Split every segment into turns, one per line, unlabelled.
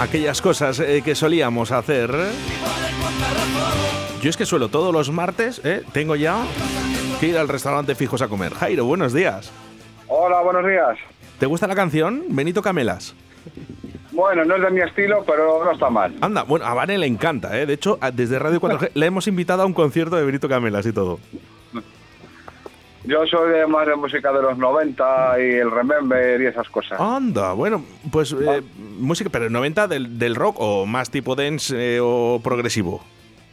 Aquellas cosas eh, que solíamos hacer. Yo es que suelo todos los martes, eh, tengo ya que ir al restaurante fijos a comer. Jairo, buenos días.
Hola, buenos días.
¿Te gusta la canción? Benito Camelas.
Bueno, no es de mi estilo, pero no está mal.
Anda, bueno, a Vane le encanta, ¿eh? De hecho, desde Radio 4G le hemos invitado a un concierto de Benito Camelas y todo.
Yo soy de más de música de los 90 y el Remember y esas cosas.
Anda, bueno, pues eh, música, pero 90 del, del rock o más tipo dance eh, o progresivo.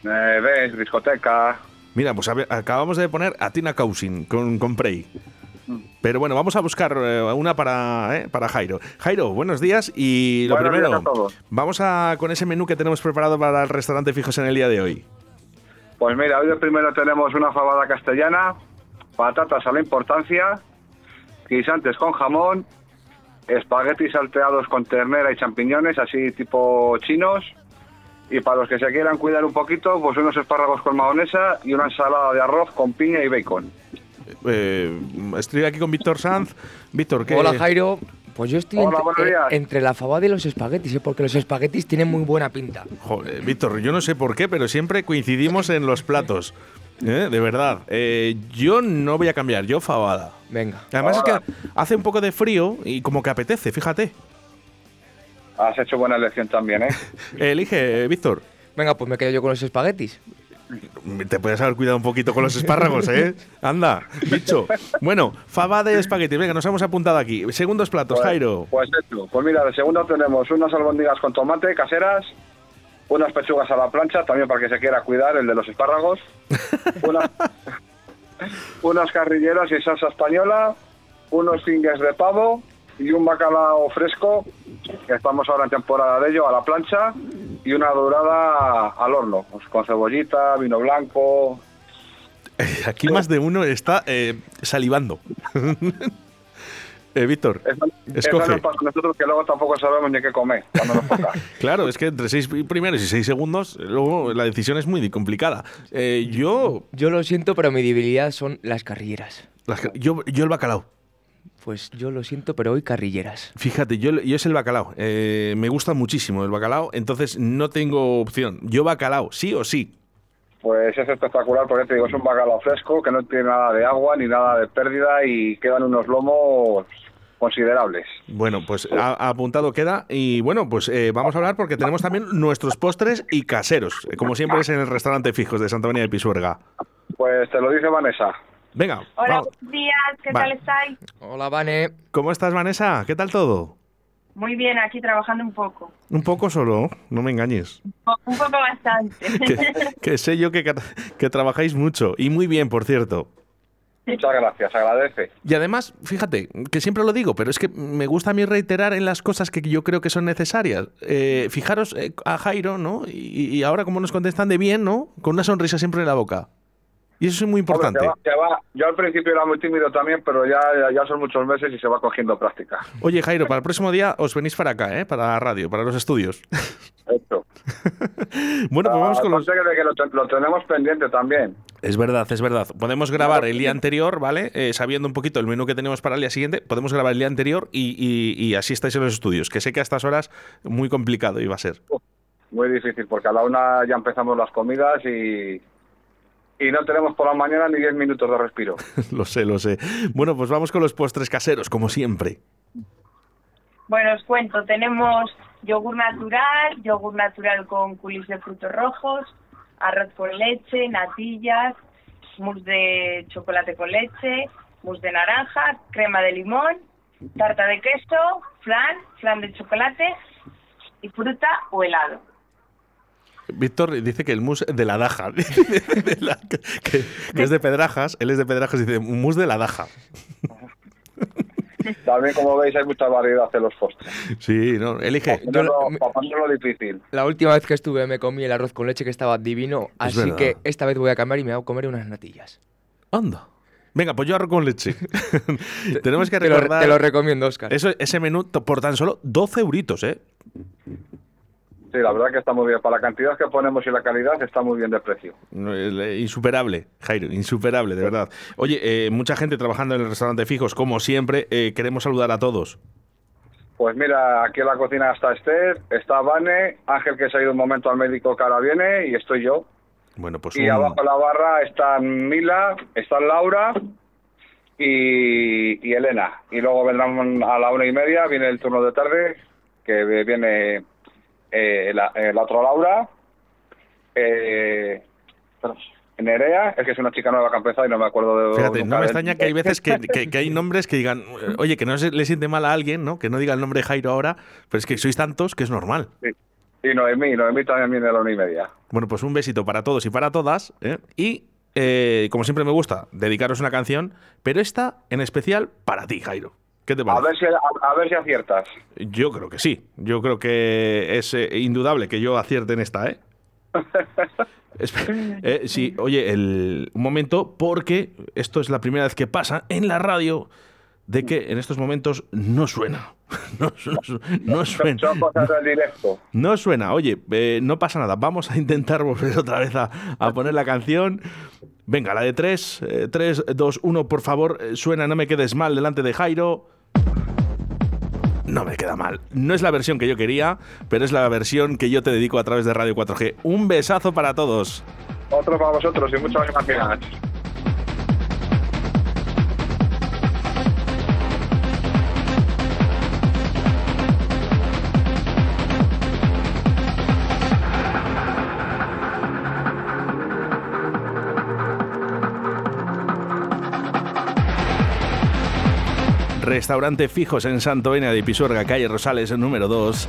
Eh, dance, discoteca.
Mira, pues a ver, acabamos de poner a Tina Cousin con, con Prey. Pero bueno, vamos a buscar eh, una para, eh, para Jairo. Jairo, buenos días y lo
Buenos días
primero,
a todos.
vamos a con ese menú que tenemos preparado para el restaurante fijos en el día de hoy.
Pues mira, hoy primero tenemos una fabada castellana, patatas a la importancia, guisantes con jamón, espaguetis salteados con ternera y champiñones, así tipo chinos. Y para los que se quieran cuidar un poquito, pues unos espárragos con mahonesa y una ensalada de arroz con piña y bacon.
Eh, estoy aquí con Víctor Sanz. Víctor, ¿qué?
Hola Jairo, pues yo estoy
Hola,
entre, eh, entre la fabada y los espaguetis, ¿eh? porque los espaguetis tienen muy buena pinta.
Joder, Víctor, yo no sé por qué, pero siempre coincidimos en los platos. ¿Eh? De verdad. Eh, yo no voy a cambiar, yo fabada.
Venga.
Además es que hace un poco de frío y como que apetece, fíjate.
Has hecho buena elección también, ¿eh?
Elige, eh, Víctor.
Venga, pues me quedo yo con los espaguetis.
Te puedes haber cuidado un poquito con los espárragos, ¿eh? Anda, bicho. Bueno, fava de espagueti. Venga, nos hemos apuntado aquí. Segundos platos,
Pues-
Jairo.
Pues esto. Pues mira, de segundo tenemos unas albóndigas con tomate caseras, unas pechugas a la plancha, también para que se quiera cuidar, el de los espárragos, unas, unas carrilleras y salsa española, unos fingers de pavo y un bacalao fresco, que estamos ahora en temporada de ello, a la plancha, y una dorada al horno, pues con cebollita, vino blanco.
Aquí más de uno está eh, salivando. eh, Víctor,
Eso, eso
escoge.
nos pasa a nosotros que luego tampoco sabemos ni qué comer cuando nos toca.
Claro, es que entre seis primeros y seis segundos, luego la decisión es muy complicada. Eh, yo,
Yo lo siento, pero mi debilidad son las carrilleras.
las yo, yo el bacalao.
Pues yo lo siento, pero hoy carrilleras.
Fíjate, yo, yo es el bacalao. Eh, me gusta muchísimo el bacalao, entonces no tengo opción. Yo bacalao, sí o sí.
Pues es espectacular porque te digo, es un bacalao fresco que no tiene nada de agua ni nada de pérdida y quedan unos lomos considerables.
Bueno, pues apuntado queda. Y bueno, pues eh, vamos a hablar porque tenemos también nuestros postres y caseros, eh, como siempre es en el restaurante Fijos de Santa María de Pisuerga.
Pues te lo dice Vanessa.
Venga,
Hola,
vamos.
buenos días, ¿qué
Va.
tal estáis?
Hola, Vane.
¿Cómo estás, Vanessa? ¿Qué tal todo?
Muy bien, aquí trabajando un poco.
Un poco solo, no me engañes.
Un poco bastante.
Que, que sé yo que, que trabajáis mucho y muy bien, por cierto.
Muchas gracias, agradece.
Y además, fíjate, que siempre lo digo, pero es que me gusta a mí reiterar en las cosas que yo creo que son necesarias. Eh, fijaros eh, a Jairo, ¿no? Y, y ahora como nos contestan de bien, ¿no? Con una sonrisa siempre en la boca. Y eso es muy importante.
Hombre, va- va. Yo al principio era muy tímido también, pero ya, ya, son muchos meses y se va cogiendo práctica.
Oye, Jairo, para el próximo día os venís para acá, ¿eh? Para la radio, para los estudios.
Esto.
bueno, pues vamos
Ah,
con los...
que lo, te- lo tenemos pendiente también.
Es verdad, es verdad. Podemos grabar el día anterior, ¿vale? Eh, sabiendo un poquito el menú que tenemos para el día siguiente, podemos grabar el día anterior y, y- y así estáis en los estudios. Que sé que a estas horas muy complicado iba a ser.
Muy difícil, porque a la una ya empezamos las comidas y, y no tenemos por la mañana ni 10 minutos de respiro.
lo sé, lo sé. Bueno, pues vamos con los postres caseros, como siempre.
bueno, os cuento, tenemos yogur natural, yogur natural con culis de frutos rojos, arroz con leche, natillas, mousse de chocolate con leche, mousse de naranja, crema de limón, tarta de queso, flan, flan de chocolate y fruta o helado.
Víctor dice que el mus de la Daja. De la- que, que es de Pedrajas. Él es de Pedrajas y dice mus de la Daja.
También, como veis, hay mucha variedad en los postres.
Sí, no, elige.
Yo lo-
ponerlo difícil.
La última vez que estuve me comí el arroz con leche que estaba divino, así
verdad.
que esta vez voy a cambiar y me voy a comer unas natillas.
Anda. Venga, pues yo arroz con leche. Tenemos que
Te lo,
recordar.
te lo recomiendo, Oscar.
Eso, ese menú por tan solo 12 euritos, ¿eh?
Sí, la verdad que está muy bien. Para la cantidad que ponemos y la calidad está muy bien de precio.
Insuperable, Jairo, insuperable, de verdad. Oye, eh, mucha gente trabajando en el restaurante Fijos, como siempre, eh, queremos saludar a todos.
Pues mira, aquí en la cocina está Esther, está Vane, Ángel que se ha ido un momento al médico que ahora viene y estoy yo.
Bueno, pues
Y
un-
abajo en la barra están Mila, están Laura y, y Elena. Y luego vendrán a la una y media, viene el turno de tarde, que viene eh, la, eh, la otra Laura, eh, Nerea, es que es una chica nueva que ha empezado y no me acuerdo de
Fíjate, no me extraña que hay veces que, que- que hay nombres que digan, eh, oye, que no se le siente mal a alguien, ¿no? Que no diga el nombre Jairo ahora, pero es que sois tantos que es normal.
Sí. Y Noemí, Noemí también viene a la una y media.
Bueno, pues un besito para todos y para todas. ¿eh? Y, eh, como siempre me gusta, dedicaros una canción, pero esta en especial para ti, Jairo. ¿Qué te
A ver si a, a ver si aciertas.
Yo creo que sí. Yo creo que es eh, indudable que yo acierte en esta, ¿eh? Eh, sí, oye, el, un momento, porque esto es la primera vez que pasa en la radio de que en estos momentos no suena. No, su- su- no suena.
Son cosas del directo.
No suena. Oye, eh, no pasa nada. Vamos a intentar volver otra vez a, a poner la canción. Venga, la de 3, 3, 2, 1, por favor, eh, suena, no me quedes mal delante de Jairo. No me queda mal. No es la versión que yo quería, pero es la versión que yo te dedico a través de Radio 4G. Un besazo para todos.
Otro para vosotros y muchas gracias.
Restaurante Fijos en Santovenia de Pisuerga, calle Rosales, número 2.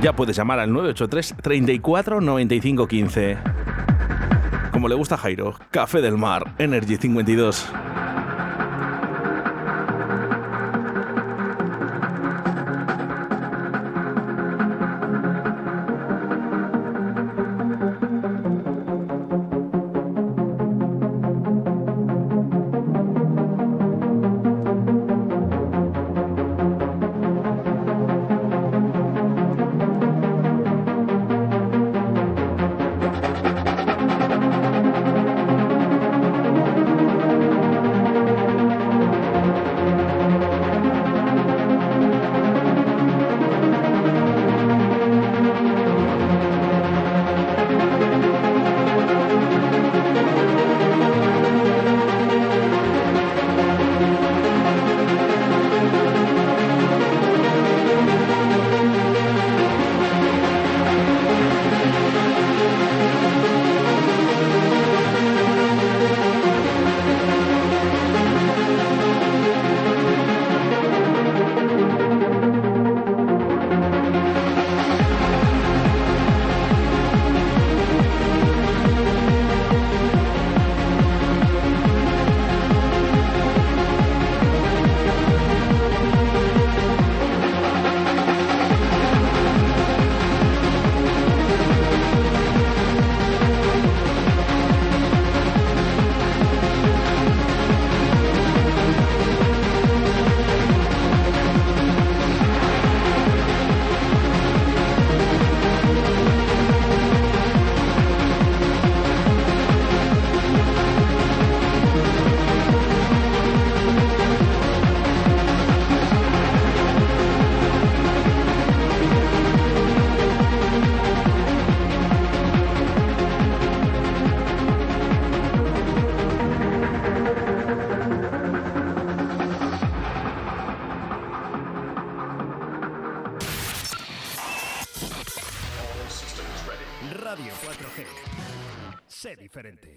Ya puedes llamar al 983 34 95 15. Como le gusta Jairo, Café del Mar, Energy 52.
Diferente.